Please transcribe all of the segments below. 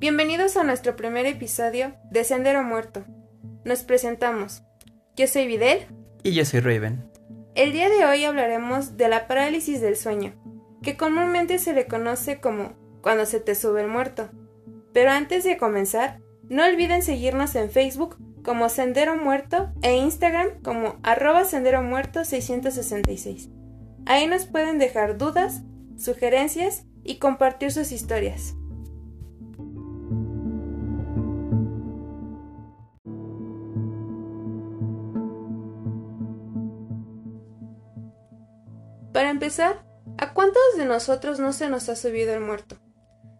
Bienvenidos a nuestro primer episodio de Sendero Muerto. Nos presentamos. Yo soy Videl. Y yo soy Raven. El día de hoy hablaremos de la parálisis del sueño, que comúnmente se le conoce como cuando se te sube el muerto. Pero antes de comenzar, no olviden seguirnos en Facebook como Sendero Muerto e Instagram como arroba Sendero Muerto 666. Ahí nos pueden dejar dudas, sugerencias y compartir sus historias. Para empezar, ¿a cuántos de nosotros no se nos ha subido el muerto?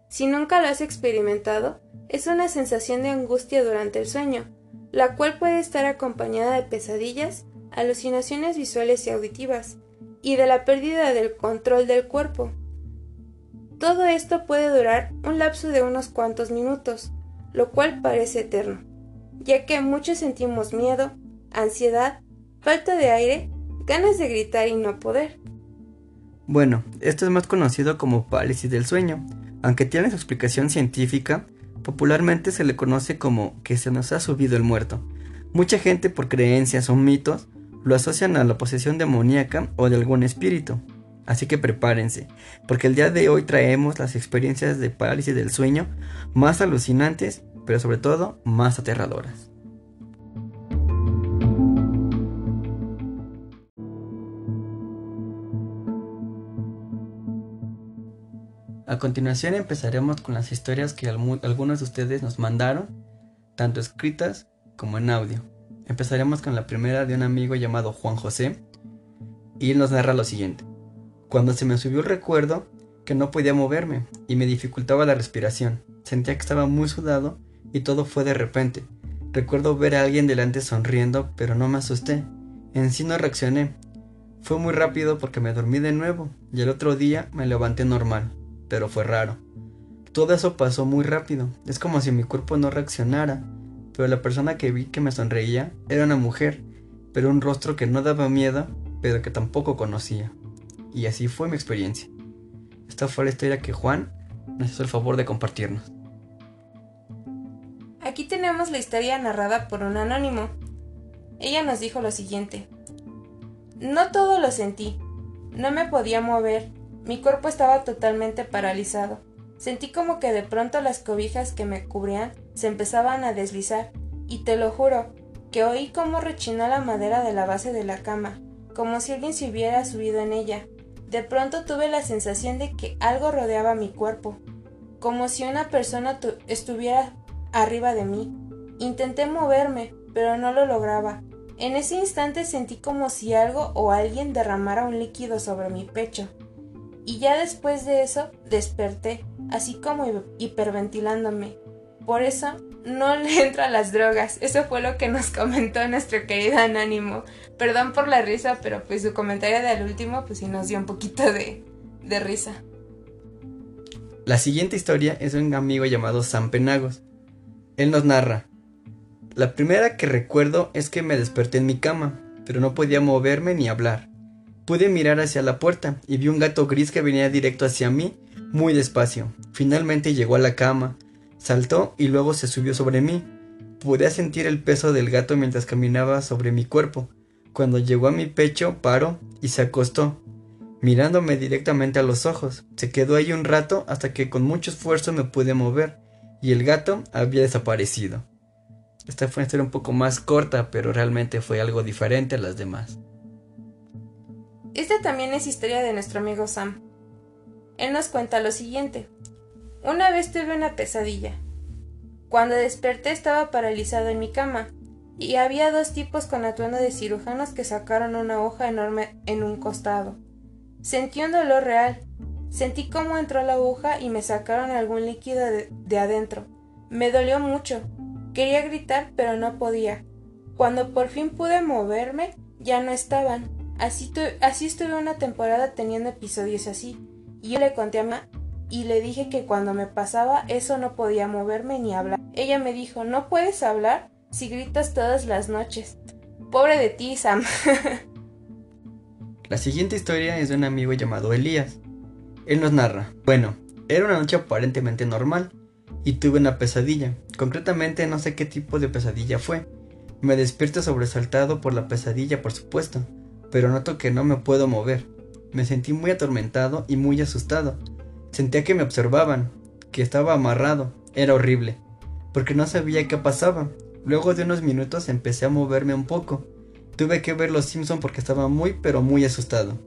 Si nunca lo has experimentado, es una sensación de angustia durante el sueño, la cual puede estar acompañada de pesadillas, alucinaciones visuales y auditivas, y de la pérdida del control del cuerpo. Todo esto puede durar un lapso de unos cuantos minutos, lo cual parece eterno, ya que muchos sentimos miedo, ansiedad, falta de aire, ganas de gritar y no poder. Bueno, esto es más conocido como parálisis del sueño, aunque tiene su explicación científica, popularmente se le conoce como que se nos ha subido el muerto. Mucha gente por creencias o mitos lo asocian a la posesión demoníaca o de algún espíritu. Así que prepárense, porque el día de hoy traemos las experiencias de parálisis del sueño más alucinantes, pero sobre todo más aterradoras. A continuación empezaremos con las historias que algunos de ustedes nos mandaron, tanto escritas como en audio. Empezaremos con la primera de un amigo llamado Juan José, y él nos narra lo siguiente. Cuando se me subió el recuerdo que no podía moverme y me dificultaba la respiración, sentía que estaba muy sudado y todo fue de repente. Recuerdo ver a alguien delante sonriendo, pero no me asusté. En sí no reaccioné. Fue muy rápido porque me dormí de nuevo y el otro día me levanté normal pero fue raro. Todo eso pasó muy rápido, es como si mi cuerpo no reaccionara, pero la persona que vi que me sonreía era una mujer, pero un rostro que no daba miedo, pero que tampoco conocía. Y así fue mi experiencia. Esta fue la historia que Juan nos hizo el favor de compartirnos. Aquí tenemos la historia narrada por un anónimo. Ella nos dijo lo siguiente. No todo lo sentí. No me podía mover, mi cuerpo estaba totalmente paralizado. Sentí como que de pronto las cobijas que me cubrían se empezaban a deslizar, y te lo juro, que oí cómo rechinó la madera de la base de la cama, como si alguien se hubiera subido en ella. De pronto tuve la sensación de que algo rodeaba mi cuerpo, como si una persona estuviera arriba de mí. Intenté moverme, pero no lo lograba. En ese instante sentí como si algo o alguien derramara un líquido sobre mi pecho y ya después de eso desperté, así como hiperventilándome. Por eso no le entra a las drogas. Eso fue lo que nos comentó nuestro querido Anónimo. Perdón por la risa, pero pues su comentario del último pues sí nos dio un poquito de, de risa. La siguiente historia es de un amigo llamado Sam Penagos. Él nos narra. La primera que recuerdo es que me desperté en mi cama, pero no podía moverme ni hablar. Pude mirar hacia la puerta y vi un gato gris que venía directo hacia mí, muy despacio. Finalmente llegó a la cama, saltó y luego se subió sobre mí. Pude sentir el peso del gato mientras caminaba sobre mi cuerpo. Cuando llegó a mi pecho, paró y se acostó, mirándome directamente a los ojos. Se quedó ahí un rato hasta que con mucho esfuerzo me pude mover y el gato había desaparecido. Esta fue una historia un poco más corta, pero realmente fue algo diferente a las demás. Esta también es historia de nuestro amigo Sam. Él nos cuenta lo siguiente. Una vez tuve una pesadilla. Cuando desperté estaba paralizado en mi cama y había dos tipos con atuendo de cirujanos que sacaron una hoja enorme en un costado. Sentí un dolor real. Sentí cómo entró la aguja y me sacaron algún líquido de, de adentro. Me dolió mucho. Quería gritar pero no podía. Cuando por fin pude moverme, ya no estaban. Así, así estuve una temporada teniendo episodios así. Y yo le conté a mamá y le dije que cuando me pasaba eso no podía moverme ni hablar. Ella me dijo, no puedes hablar si gritas todas las noches. Pobre de ti, Sam. La siguiente historia es de un amigo llamado Elías. Él nos narra, bueno, era una noche aparentemente normal. y tuve una pesadilla. Concretamente no sé qué tipo de pesadilla fue. Me despierto sobresaltado por la pesadilla, por supuesto, pero noto que no me puedo mover. Me sentí muy atormentado y muy asustado. Sentía que me observaban, que estaba amarrado. Era horrible, porque no sabía qué pasaba. Luego de unos minutos empecé a moverme un poco. Tuve que ver Los Simpson porque estaba muy pero muy asustado.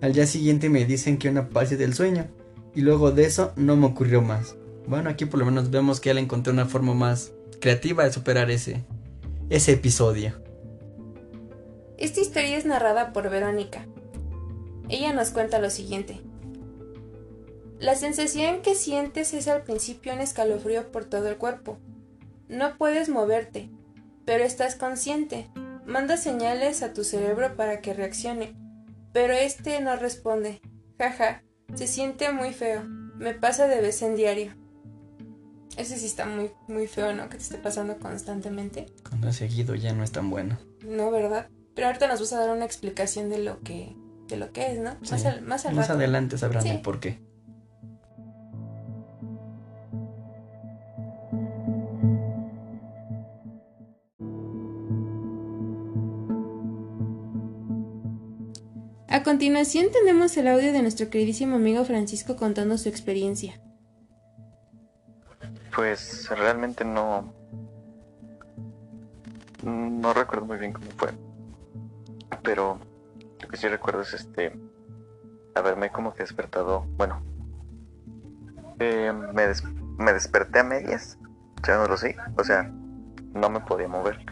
Al día siguiente me dicen que una parte del sueño, y luego de eso no me ocurrió más. Bueno, aquí por lo menos vemos que él encontró una forma más creativa de superar ese, ese episodio. Esta historia es narrada por Verónica. Ella nos cuenta lo siguiente. La sensación que sientes es al principio un escalofrío por todo el cuerpo. No puedes moverte, pero estás consciente. Manda señales a tu cerebro para que reaccione, pero este no responde. Jaja, se siente muy feo. Me pasa de vez en diario. Ese sí está muy, muy feo, ¿no? Que te esté pasando constantemente. Cuando es seguido ya no es tan bueno. No, ¿verdad? Pero ahorita nos vas a dar una explicación de lo que, de lo que es, ¿no? Sí. Más, al, más, al Más rato. adelante sabrán Sí. el por qué. A continuación tenemos el audio de nuestro queridísimo amigo Francisco contando su experiencia. Pues realmente no. No recuerdo muy bien cómo fue. Pero lo que sí recuerdo es este. Haberme como que despertado. Bueno. eh, me, des- me desperté a medias. Lo sé. O sea, no me podía mover.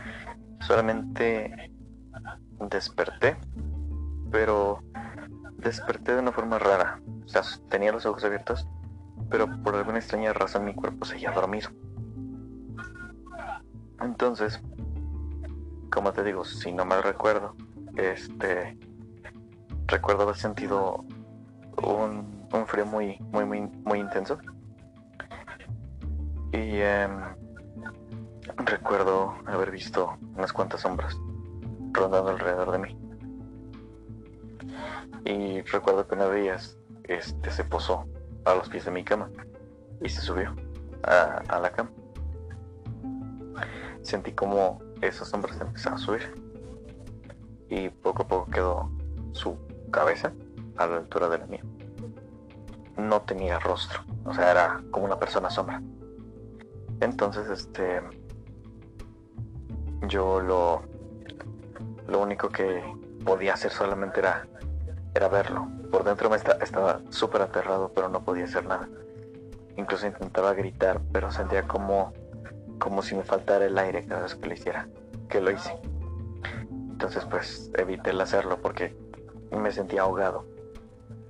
Solamente desperté. Pero desperté de una forma rara. O sea, tenía los ojos abiertos pero por alguna extraña razón mi cuerpo seguía dormido. Entonces, como te digo, si no mal recuerdo, este recuerdo haber sentido un, un frío muy, muy, muy, muy intenso. Y em, recuerdo haber visto unas cuantas sombras rondando alrededor de mí. Y recuerdo que una de ellas este, se posó a los pies de mi cama y se subió a, a la cama. Sentí como esas sombras empezaron a subir y poco a poco quedó su cabeza a la altura de la mía. No tenía rostro, o sea, era como una persona sombra. Entonces, este, yo lo, lo único que podía hacer solamente era, era verlo. Por dentro me esta- estaba súper aterrado, pero no podía hacer nada. Incluso intentaba gritar, pero sentía como, como si me faltara el aire cada vez que lo hiciera, que lo hice. Entonces, pues evité el hacerlo porque me sentía ahogado,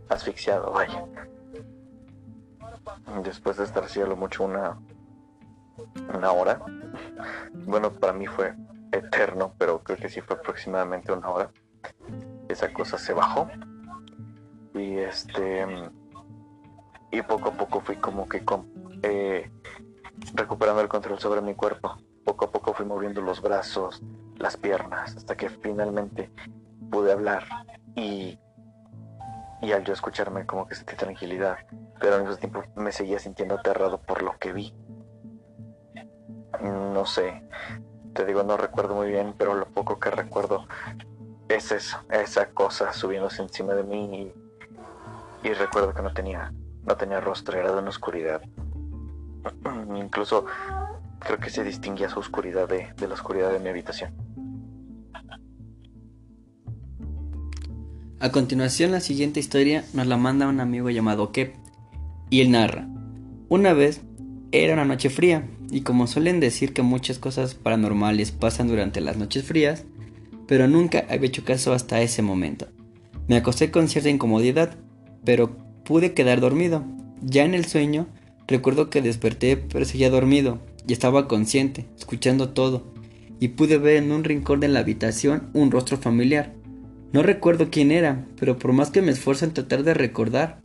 asfixiado, vaya. Después de estar así mucho una, una hora, bueno, para mí fue eterno, pero creo que sí fue aproximadamente una hora. Esa cosa se bajó y este y poco a poco fui como que eh, recuperando el control sobre mi cuerpo poco a poco fui moviendo los brazos las piernas hasta que finalmente pude hablar y y al yo escucharme como que sentí tranquilidad pero al mismo tiempo me seguía sintiendo aterrado por lo que vi. No sé te digo no recuerdo muy bien pero lo poco que recuerdo es eso esa cosa subiéndose encima de mí y, y recuerdo que no tenía no tenía rostro era de una oscuridad. Incluso creo que se distinguía su oscuridad de, de la oscuridad de mi habitación A continuación, la siguiente historia nos la manda un amigo llamado Kep, y él narra. Una vez era una noche fría, y como suelen decir que muchas cosas paranormales pasan durante las noches frías, pero nunca había hecho caso hasta ese momento. Me acosté con cierta incomodidad, pero pude quedar dormido. Ya en el sueño, recuerdo que desperté pero seguía dormido, y estaba consciente, escuchando todo, y pude ver en un rincón de la habitación un rostro familiar. No recuerdo quién era, pero por más que me esfuerzo en tratar de recordar,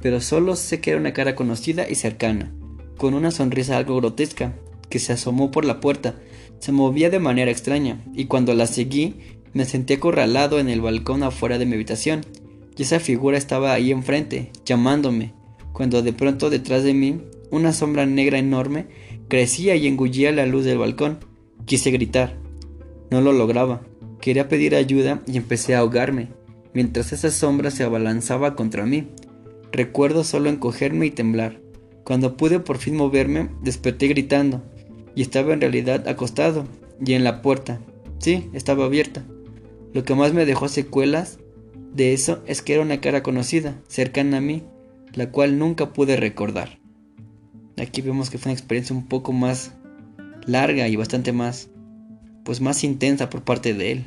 pero solo sé que era una cara conocida y cercana, con una sonrisa algo grotesca, que se asomó por la puerta, se movía de manera extraña, y cuando la seguí, me sentí acorralado en el balcón afuera de mi habitación, y esa figura estaba ahí enfrente, llamándome, cuando de pronto detrás de mí una sombra negra enorme crecía y engullía la luz del balcón. Quise gritar. No lo lograba. Quería pedir ayuda y empecé a ahogarme, mientras esa sombra se abalanzaba contra mí. Recuerdo solo encogerme y temblar. Cuando pude por fin moverme, desperté gritando, y estaba en realidad acostado, y en la puerta. Sí, estaba abierta. Lo que más me dejó secuelas de eso es que era una cara conocida, cercana a mí, la cual nunca pude recordar. Aquí vemos que fue una experiencia un poco más larga y bastante más, pues más intensa por parte de él.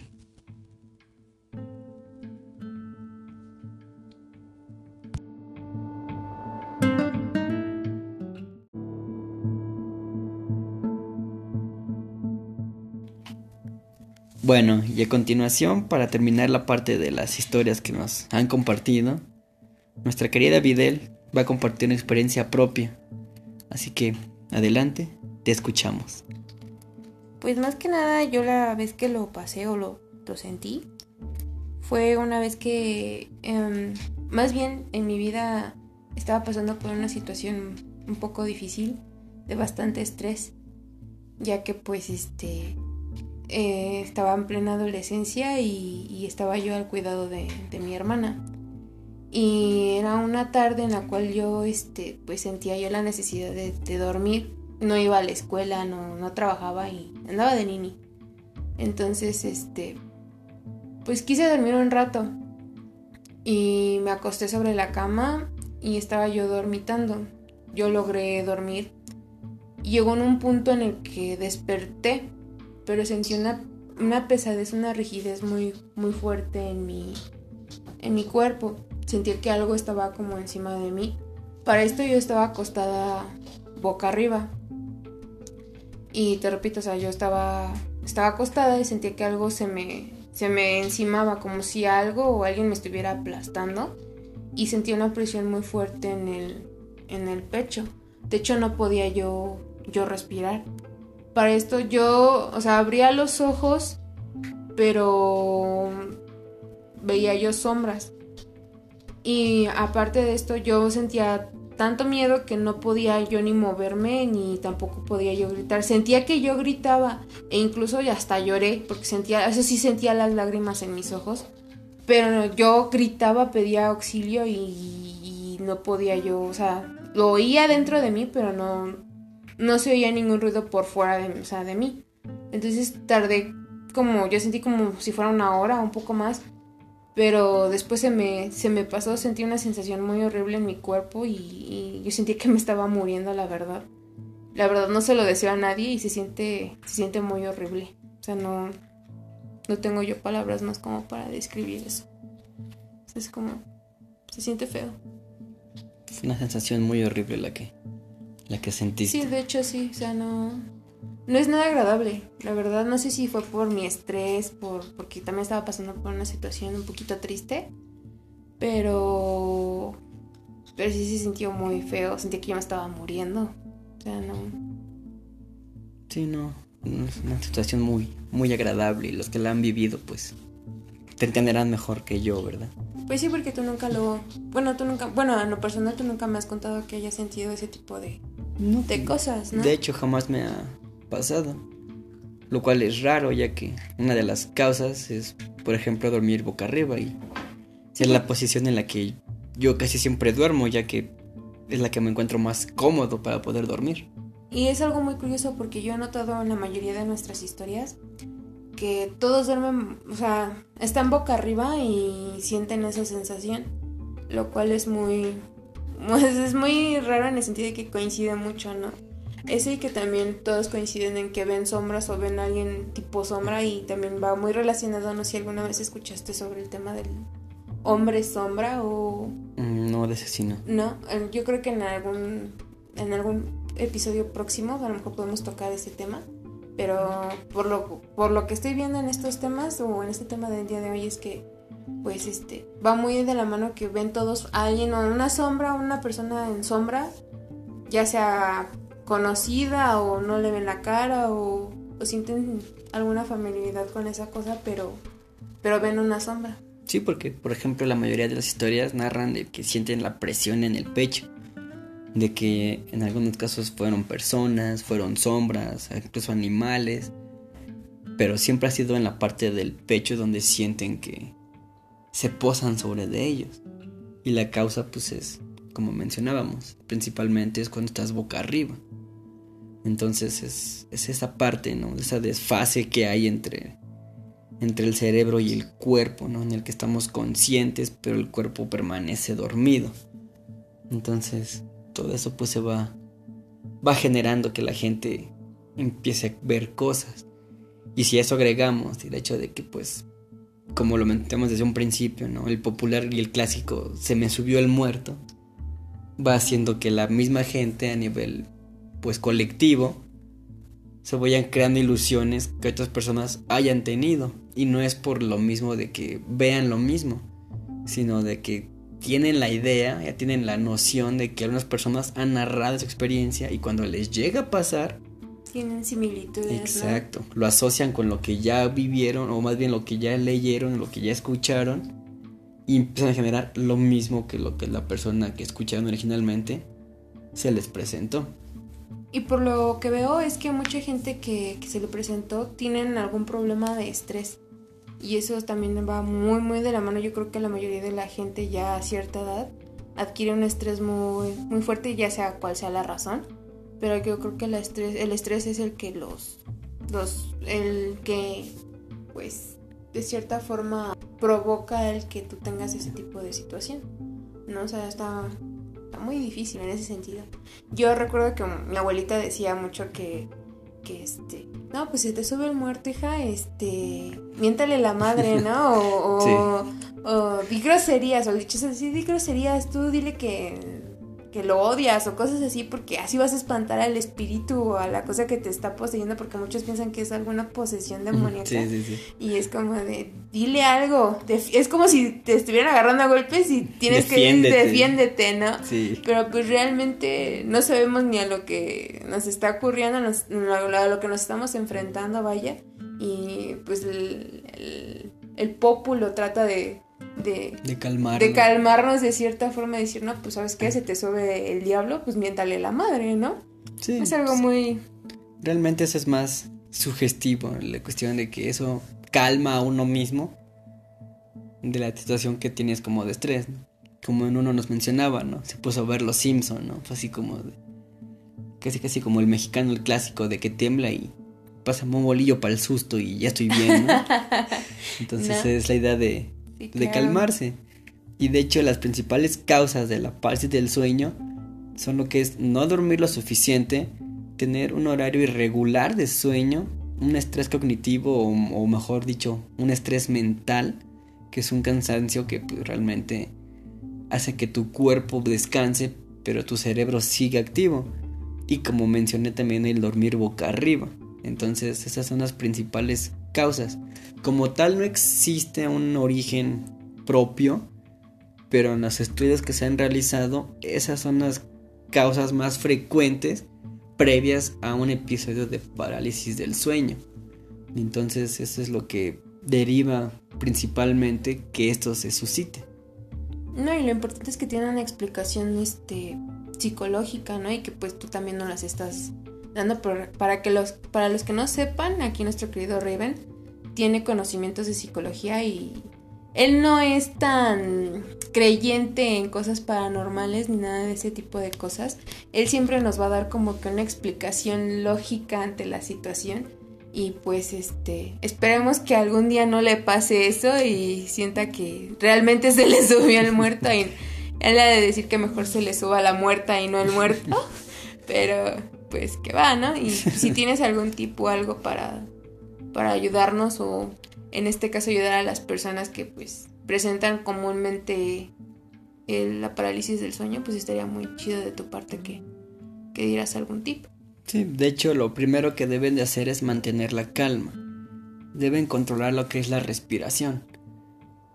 Bueno, y a continuación, para terminar la parte de las historias que nos han compartido, nuestra querida Videl va a compartir una experiencia propia. Así que, adelante, te escuchamos. Pues más que nada, yo la vez que lo pasé o lo, sentí, fue una vez que, em, más bien en mi vida, estaba pasando por una situación un poco difícil, de bastante estrés, ya que pues este eh, estaba en plena adolescencia y, estaba yo al cuidado de, mi hermana. Y era una tarde en la cual yo este, pues sentía yo la necesidad de, dormir. No iba a la escuela, no, no trabajaba y andaba de nini. Entonces, este, pues quise dormir un rato. Y me acosté sobre la cama y estaba yo dormitando. Yo logré dormir. Llegó en un punto en el que desperté pero sentí una, una pesadez, una rigidez muy, muy fuerte en mi, en mi cuerpo. Sentí que algo estaba como encima de mí. Para esto yo estaba acostada boca arriba. Y te repito, o sea, yo estaba, estaba acostada y sentía que algo se me, se me encimaba, como si algo o alguien me estuviera aplastando. Y sentí una presión muy fuerte en el, en el pecho. De hecho, no podía yo, yo respirar para esto yo, o sea, abría los ojos, pero veía yo sombras. Y aparte de esto, yo sentía tanto miedo que no podía yo ni moverme ni tampoco podía yo gritar. Sentía que yo gritaba e incluso hasta lloré porque sentía, eso sí sentía las lágrimas en mis ojos. Pero yo gritaba, pedía auxilio y, y no podía yo, o sea, lo oía dentro de mí, pero no, no se oía ningún ruido por fuera de, o sea, de mí. Entonces tardé como, yo sentí como si fuera una hora, un poco más, pero después se me, se me pasó, sentí una sensación muy horrible en mi cuerpo y, yo sentí que me estaba muriendo, la verdad. La verdad no se lo deseo a nadie y se siente, se siente muy horrible. O sea, no, no tengo yo palabras más como para describir eso. Es como, se siente feo. Fue una sensación muy horrible la que la que sentiste. Sí, de hecho sí, o sea, no no es nada agradable, la verdad, no sé si fue por mi estrés, por porque también estaba pasando por una situación un poquito triste, pero pero sí se sintió muy feo, sentí que yo me estaba muriendo. O sea, no. Sí, no, es una situación muy muy agradable y los que la han vivido pues te entenderán mejor que yo, ¿verdad? Pues sí, porque tú nunca lo... Bueno, tú nunca... Bueno, en lo personal tú nunca me has contado que hayas sentido ese tipo de, de cosas, ¿no? De hecho, jamás me ha Lo cual es raro, ya que una de las causas es, por ejemplo, dormir boca arriba y es la posición en la que yo casi siempre duermo, ya que es la que me encuentro más cómodo para poder dormir. Y es algo muy curioso porque yo he notado en la mayoría de nuestras historias que todos duermen, o sea, están boca arriba y sienten esa sensación, lo cual es muy, es muy raro en el sentido de que coincide mucho, ¿no? Eso y que también todos coinciden en que ven sombras o ven a alguien tipo sombra y también va muy relacionado, no sé si alguna vez escuchaste sobre el tema del hombre sombra o... Mm, no, de ese no. No, eh, yo creo que en algún, en algún episodio próximo a lo mejor podemos tocar ese tema pero por lo, por lo que estoy viendo en estos temas o en este tema del día de hoy es que pues este va muy de la mano que ven todos a alguien o una sombra o una persona en sombra ya sea conocida o no le ven la cara o, sienten alguna familiaridad con esa cosa pero pero ven una sombra sí porque por ejemplo la mayoría de las historias narran de que sienten la presión en el pecho de que en algunos casos fueron personas, fueron sombras, incluso animales, pero siempre ha sido en la parte del pecho donde sienten que se posan sobre de ellos. Y la causa pues es, como mencionábamos, principalmente es cuando estás boca arriba. Entonces es, es esa parte, ¿no? Esa desfase que hay entre, entre el cerebro y el cuerpo, ¿no? En el que estamos conscientes, pero el cuerpo permanece dormido. Entonces, todo eso pues se va, va generando que la gente empiece a ver cosas. Y si eso agregamos el hecho de que pues, como lo mencionamos desde un principio, ¿no? El popular y el clásico se me subió el muerto, va haciendo que la misma gente a nivel pues colectivo se vayan creando ilusiones que otras personas hayan tenido. Y no es por lo mismo de que vean lo mismo, sino de que tienen la idea, ya tienen la noción de que algunas personas han narrado su experiencia y cuando les llega a pasar... Tienen similitudes. Exacto, lo asocian con lo que ya vivieron o más bien lo que ya leyeron, lo que ya escucharon y empiezan a generar lo mismo que lo que la persona que escucharon originalmente se les presentó. Y por lo que veo es que mucha gente que, se le presentó tienen algún problema de estrés. Y eso también va muy, muy de la mano. Yo creo que la mayoría de la gente ya a cierta edad adquiere un estrés muy, muy fuerte, ya sea cual sea la razón. Pero yo creo que el estrés, el estrés es el que los, los, el que, pues, de cierta forma provoca el que tú tengas ese tipo de situación. ¿No? O sea, está muy difícil en ese sentido. Yo recuerdo que mi abuelita decía mucho que, que este, no, pues si te sube el muerto, hija, este, miéntale la madre, ¿no? O, o, di groserías, o dicho así, di groserías, tú dile que, que lo odias o cosas así, porque así vas a espantar al espíritu o a la cosa que te está poseyendo, porque muchos piensan que es alguna posesión demoníaca. Sí, sí, sí. Y es como de, dile algo, es como si te estuvieran agarrando a golpes y tienes que ir, defiéndete, ¿no? Sí. Pero pues realmente no sabemos ni a lo que nos está ocurriendo, a lo que nos estamos enfrentando, vaya. Y pues el, el, el pópulo trata de de, de, calmar, de calmarnos de cierta forma, decir, no, pues sabes qué, se te sube el diablo, pues miéntale la madre, ¿no? Sí. Es algo muy... Realmente eso es más sugestivo, la cuestión de que eso calma a uno mismo de la situación que tienes como de estrés, como en uno nos mencionaba, ¿no? Se puso a ver los Simpson, ¿no? Fue así como de, casi casi como el mexicano el clásico de que tiembla y pasa un bolillo para el susto y ya estoy bien, ¿no? Entonces es la idea de de calmarse. Y de hecho las principales causas de la parálisis del sueño son lo que es no dormir lo suficiente, tener un horario irregular de sueño, un estrés cognitivo o, mejor dicho, un estrés mental, que es un cansancio que pues, realmente hace que tu cuerpo descanse, pero tu cerebro sigue activo. Y como mencioné también el dormir boca arriba. Entonces esas son las principales causas. Como tal no existe un origen propio, pero en los estudios que se han realizado, esas son las causas más frecuentes previas a un episodio de parálisis del sueño. Entonces eso es lo que deriva principalmente que esto se suscite. No, y lo importante es que tiene una explicación este, psicológica, ¿no? Y que pues tú también no las estás dando para que los para los que no sepan, aquí nuestro querido Raven tiene conocimientos de psicología y él no es tan creyente en cosas paranormales ni nada de ese tipo de cosas. Él siempre nos va a dar como que una explicación lógica ante la situación. Y pues este, esperemos que algún día no le pase eso y sienta que realmente se le subió el muerto y él ha de decir que mejor se le suba la muerta y no el muerto. Pero pues que va, ¿no? Y si tienes algún tipo, algo para para ayudarnos o en este caso ayudar a las personas que pues presentan comúnmente la parálisis del sueño, pues estaría muy chido de tu parte que, que dieras algún tip. Sí, de hecho lo primero que deben de hacer es mantener la calma. Deben controlar lo que es la respiración.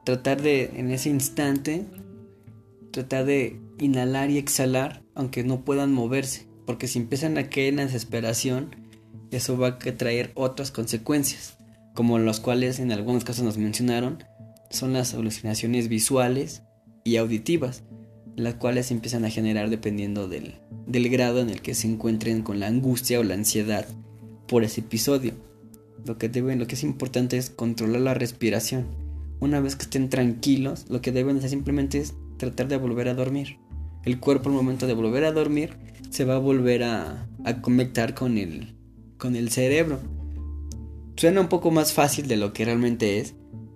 Tratar de, en ese instante, tratar de inhalar y exhalar, aunque no puedan moverse. Porque si empiezan a caer en desesperación, eso va a traer otras consecuencias, como las cuales en algunos casos nos mencionaron, son las alucinaciones visuales y auditivas, las cuales empiezan a generar dependiendo del, del grado en el que se encuentren con la angustia o la ansiedad por ese episodio. Lo que deben, lo que es importante es controlar la respiración. Una vez que estén tranquilos, lo que deben hacer simplemente es tratar de volver a dormir. El cuerpo al momento de volver a dormir se va a volver a, a conectar con el, con el cerebro. Suena un poco más fácil de lo que realmente es,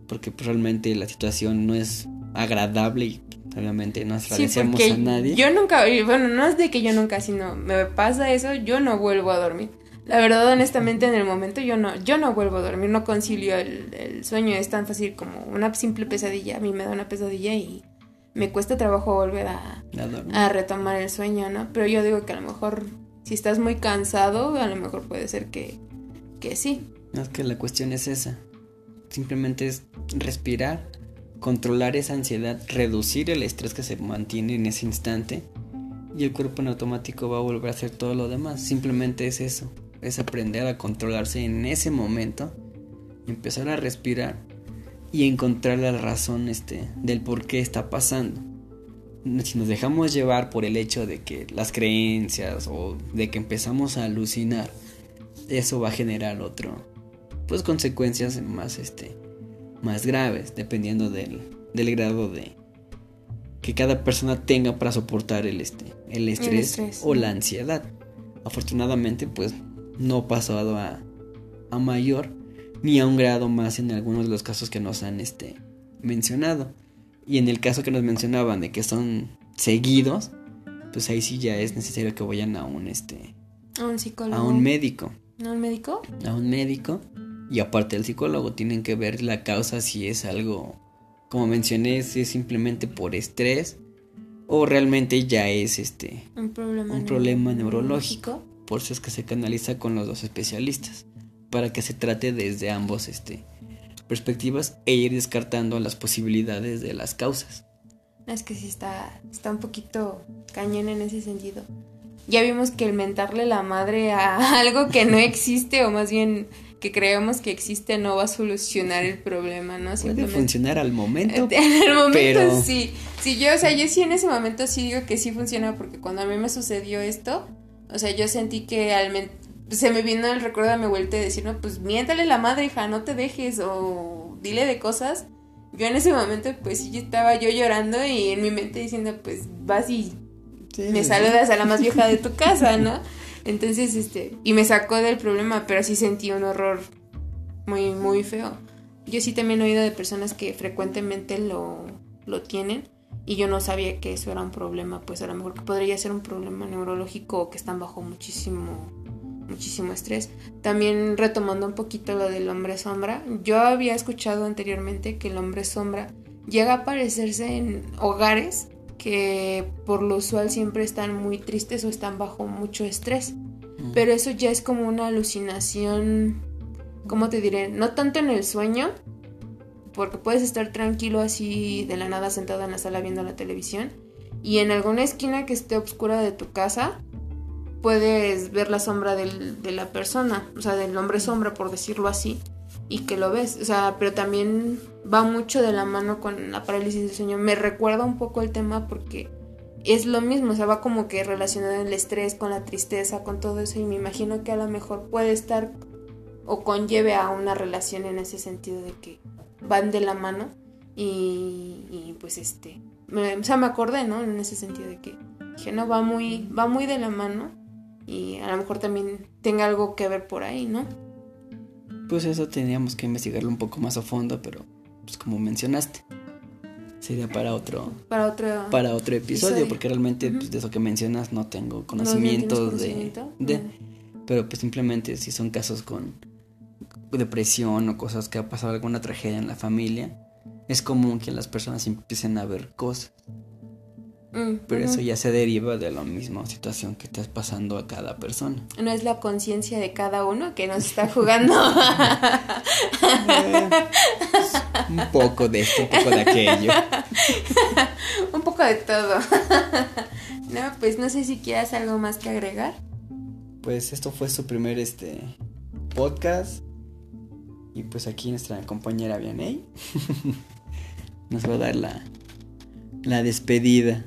porque pues, realmente la situación no es agradable y obviamente no agradecemos a nadie. Yo nunca, bueno, no es de que yo nunca, sino me pasa eso, yo no vuelvo a dormir. La verdad, honestamente, en el momento yo no, yo no vuelvo a dormir, no concilio el, sueño, es tan fácil como una simple pesadilla, a mí me da una pesadilla y me cuesta trabajo volver a, a, retomar el sueño, ¿no? Pero yo digo que a lo mejor si estás muy cansado, a lo mejor puede ser que, que sí. Es que la cuestión es esa, simplemente es respirar, controlar esa ansiedad, reducir el estrés que se mantiene en ese instante y el cuerpo en automático va a volver a hacer todo lo demás, simplemente es eso es aprender a controlarse en ese momento, empezar a respirar y encontrar la razón este, del por qué está pasando. Si nos dejamos llevar por el hecho de que las creencias o de que empezamos a alucinar, eso va a generar otro, pues consecuencias más, este, más graves, dependiendo del, del grado de que cada persona tenga para soportar el, este, el estrés, o la ansiedad. Afortunadamente, pues no pasado a, a mayor ni a un grado más en algunos de los casos que nos han este, mencionado. Y en el caso que nos mencionaban de que son seguidos, pues ahí sí ya es necesario que vayan a un este a un psicólogo. A un médico. ¿A un médico? A un médico. Y aparte del psicólogo tienen que ver la causa si es algo, como mencioné, si es simplemente por estrés o realmente ya es este un problema, un problema neurológico por eso es que se canaliza con los dos especialistas, para que se trate desde ambos este, perspectivas e ir descartando las posibilidades de las causas. Es que sí está, está un poquito cañón en ese sentido. Ya vimos que el mentarle la madre a algo que no existe, o más bien que creemos que existe, no va a solucionar el problema, ¿no? Puede funcionar al momento. En el momento sí. Sí, yo, o sea, yo sí en ese momento sí digo que sí funciona, porque cuando a mí me sucedió esto, o sea, yo sentí que al se me vino el recuerdo a mi vuelta de decir, no, pues miéntale la madre, hija, no te dejes o dile de cosas. Yo en ese momento, pues sí, estaba yo llorando y en mi mente diciendo, pues vas y me saludas a la más vieja de tu casa, ¿no? Entonces, este, y me sacó del problema, pero sí sentí un horror muy, muy feo. Yo sí también he oído de personas que frecuentemente lo, lo tienen y yo no sabía que eso era un problema, pues a lo mejor que podría ser un problema neurológico o que están bajo muchísimo muchísimo estrés. También retomando un poquito lo del hombre sombra, yo había escuchado anteriormente que el hombre sombra llega a aparecerse en hogares que por lo usual siempre están muy tristes o están bajo mucho estrés. Pero eso ya es como una alucinación, ¿cómo te diré? No tanto en el sueño, porque puedes estar tranquilo así de la nada sentado en la sala viendo la televisión y en alguna esquina que esté oscura de tu casa puedes ver la sombra de la persona, o sea, del hombre sombra por decirlo así, y que lo ves, o sea, pero también va mucho de la mano con la parálisis del sueño. Me recuerda un poco el tema porque es lo mismo, o sea, va como que relacionado el estrés con la tristeza, con todo eso, y me imagino que a lo mejor puede estar o conlleve a una relación en ese sentido de que van de la mano y, pues este, me, o sea, me acordé, ¿no? En ese sentido de que dije, no, va muy, va muy de la mano y a lo mejor también tenga algo que ver por ahí, ¿no? Pues eso teníamos que investigarlo un poco más a fondo, pero pues como mencionaste, sería para otro para otro para otro episodio, porque realmente pues, de eso que mencionas no tengo conocimientos de, de pero pues simplemente si son casos con depresión o cosas que ha pasado alguna tragedia en la familia, es común que las personas empiecen a ver cosas. Mm, Pero eso ya se deriva de la misma situación que estás pasando a cada persona. No es la conciencia de cada uno que nos está jugando. Eh, un poco de esto, un poco de aquello. un poco de todo. no, pues no sé si quieras algo más que agregar. Pues esto fue su primer este podcast. Y pues aquí nuestra compañera Vianey nos va a dar la, la despedida.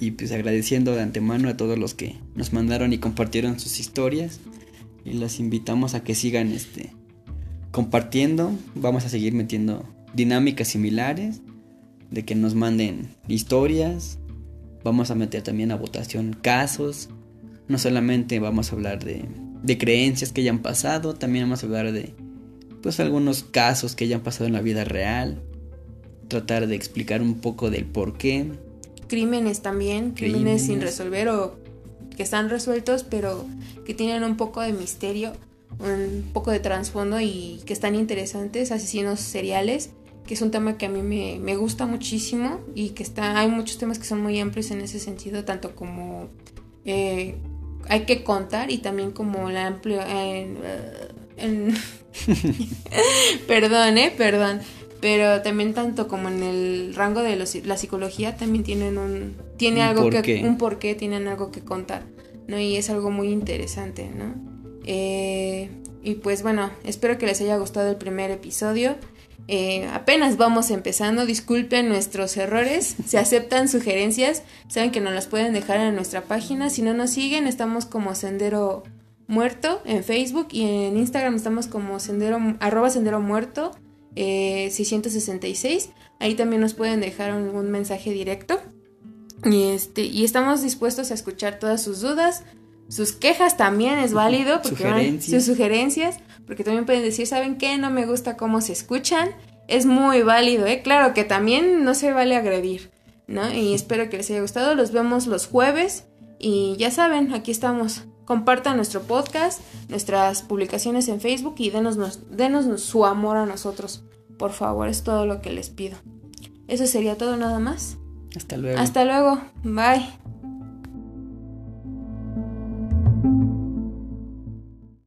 Y pues agradeciendo de antemano a todos los que nos mandaron y compartieron sus historias. Y los invitamos a que sigan este compartiendo, vamos a seguir metiendo dinámicas similares de que nos manden historias, vamos a meter también a votación casos, no solamente vamos a hablar de, de creencias que hayan pasado, también vamos a hablar de pues algunos casos que hayan pasado en la vida real, tratar de explicar un poco del por qué. Crímenes también, crímenes, sin resolver o que están resueltos pero que tienen un poco de misterio, un poco de trasfondo y que están interesantes, asesinos seriales que es un tema que a mí me, gusta muchísimo y que está, hay muchos temas que son muy amplios en ese sentido, tanto como eh, hay que contar y también como la amplio... perdón, eh, perdón. Pero también tanto como en el rango de la psicología también tienen un... Tiene algo que... Un porqué, tienen algo que contar, ¿no? Y es algo muy interesante, ¿no? Eh, y pues bueno, espero que les haya gustado el primer episodio. Eh, apenas vamos empezando, disculpen nuestros errores, se aceptan sugerencias, saben que nos las pueden dejar en nuestra página, si no nos siguen estamos como Sendero Muerto en Facebook y en Instagram estamos como Sendero, arroba Sendero Muerto 666, eh, ahí también nos pueden dejar algún mensaje directo y, este, y estamos dispuestos a escuchar todas sus dudas, sus quejas también es válido, porque sus sugerencias, porque también pueden decir, ¿saben qué? No me gusta cómo se escuchan. Es muy válido, ¿eh? Claro que también no se vale agredir, ¿no? Y espero que les haya gustado. Los vemos los jueves y ya saben, aquí estamos. Compartan nuestro podcast, nuestras publicaciones en Facebook y denos, denos su amor a nosotros. Por favor, es todo lo que les pido. Eso sería todo nada más. Hasta luego. Hasta luego. Bye.